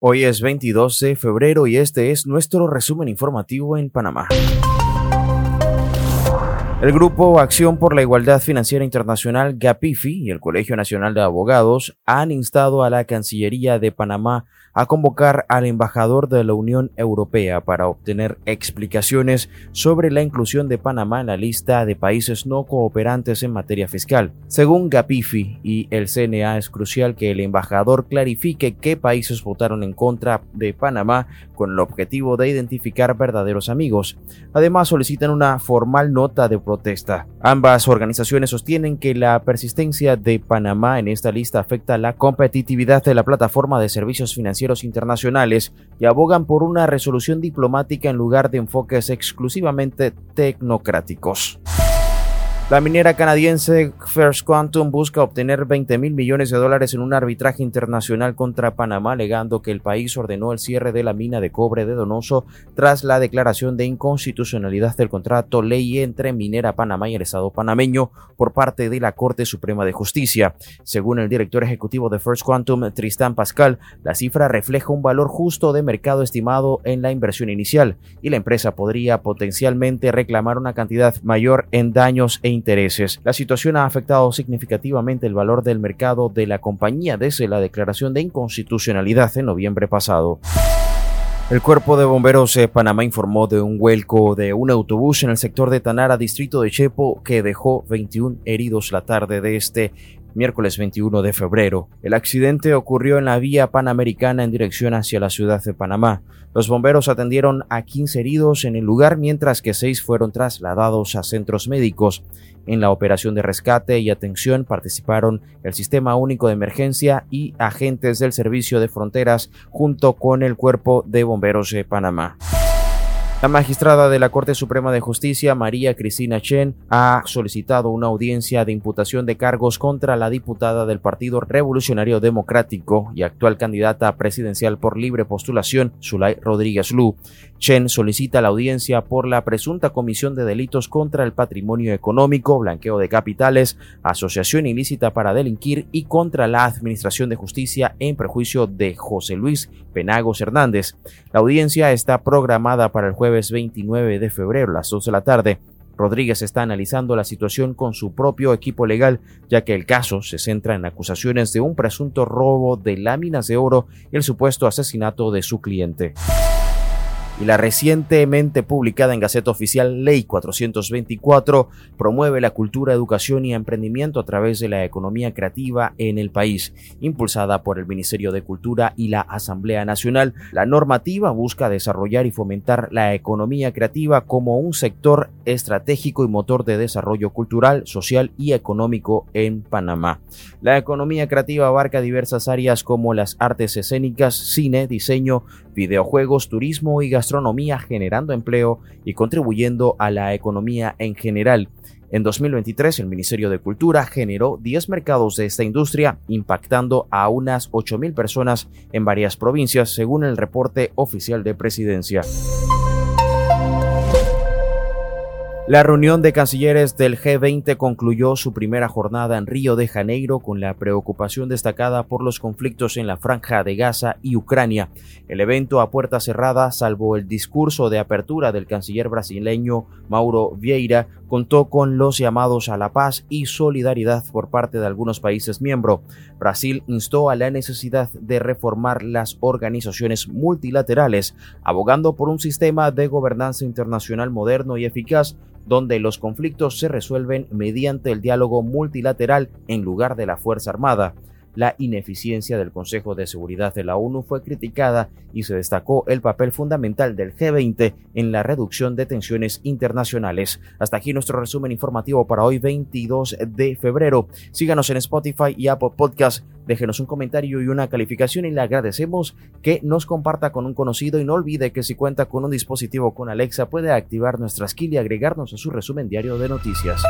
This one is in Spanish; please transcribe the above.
Hoy es 22 de febrero y este es nuestro resumen informativo en Panamá. El Grupo Acción por la Igualdad Financiera Internacional, GAPIFI, y el Colegio Nacional de Abogados han instado a la Cancillería de Panamá a convocar al embajador de la Unión Europea para obtener explicaciones sobre la inclusión de Panamá en la lista de países no cooperantes en materia fiscal. Según GAPIFI y el CNA, es crucial que el embajador clarifique qué países votaron en contra de Panamá con el objetivo de identificar verdaderos amigos. Además, solicitan una formal nota de protesta. Ambas organizaciones sostienen que la persistencia de Panamá en esta lista afecta la competitividad de la plataforma de servicios financieros internacionales y abogan por una resolución diplomática en lugar de enfoques exclusivamente tecnocráticos. La minera canadiense First Quantum busca obtener 20 mil millones de dólares en un arbitraje internacional contra Panamá, alegando que el país ordenó el cierre de la mina de cobre de Donoso tras la declaración de inconstitucionalidad del contrato ley entre Minera Panamá y el Estado panameño por parte de la Corte Suprema de Justicia. Según el director ejecutivo de First Quantum, Tristan Pascal, la cifra refleja un valor justo de mercado estimado en la inversión inicial y la empresa podría potencialmente reclamar una cantidad mayor en daños e intereses. La situación ha afectado significativamente el valor del mercado de la compañía desde la declaración de inconstitucionalidad en noviembre pasado. El cuerpo de bomberos de Panamá informó de un vuelco de un autobús en el sector de Tanara, distrito de Chepo, que dejó 21 heridos la tarde de este miércoles 21 de febrero. El accidente ocurrió en la vía panamericana en dirección hacia la ciudad de Panamá. Los bomberos atendieron a 15 heridos en el lugar, mientras que 6 fueron trasladados a centros médicos. En la operación de rescate y atención participaron el Sistema Único de Emergencia y agentes del Servicio de Fronteras junto con el Cuerpo de Bomberos de Panamá. La magistrada de la Corte Suprema de Justicia, María Cristina Chen, ha solicitado una audiencia de imputación de cargos contra la diputada del Partido Revolucionario Democrático y actual candidata presidencial por libre postulación, Zulay Rodríguez Lu. Chen solicita la audiencia por la presunta comisión de delitos contra el patrimonio económico, blanqueo de capitales, asociación ilícita para delinquir y contra la Administración de Justicia en prejuicio de José Luis Penagos Hernández. La audiencia está programada para el jueves jueves 29 de febrero a las 2 de la tarde. Rodríguez está analizando la situación con su propio equipo legal, ya que el caso se centra en acusaciones de un presunto robo de láminas de oro y el supuesto asesinato de su cliente y la recientemente publicada en Gaceta Oficial Ley 424 promueve la cultura, educación y emprendimiento a través de la economía creativa en el país. Impulsada por el Ministerio de Cultura y la Asamblea Nacional, la normativa busca desarrollar y fomentar la economía creativa como un sector estratégico y motor de desarrollo cultural, social y económico en Panamá. La economía creativa abarca diversas áreas como las artes escénicas, cine, diseño, videojuegos, turismo y gastronomía gastronomía generando empleo y contribuyendo a la economía en general. En 2023, el Ministerio de Cultura generó 10 mercados de esta industria, impactando a unas 8.000 personas en varias provincias, según el reporte oficial de presidencia. La reunión de cancilleres del G20 concluyó su primera jornada en Río de Janeiro con la preocupación destacada por los conflictos en la franja de Gaza y Ucrania. El evento a puerta cerrada, salvo el discurso de apertura del canciller brasileño Mauro Vieira, contó con los llamados a la paz y solidaridad por parte de algunos países miembros. Brasil instó a la necesidad de reformar las organizaciones multilaterales, abogando por un sistema de gobernanza internacional moderno y eficaz donde los conflictos se resuelven mediante el diálogo multilateral en lugar de la Fuerza Armada. La ineficiencia del Consejo de Seguridad de la ONU fue criticada y se destacó el papel fundamental del G20 en la reducción de tensiones internacionales. Hasta aquí nuestro resumen informativo para hoy 22 de febrero. Síganos en Spotify y Apple Podcast. Déjenos un comentario y una calificación y le agradecemos que nos comparta con un conocido y no olvide que si cuenta con un dispositivo con Alexa puede activar nuestra skill y agregarnos a su resumen diario de noticias.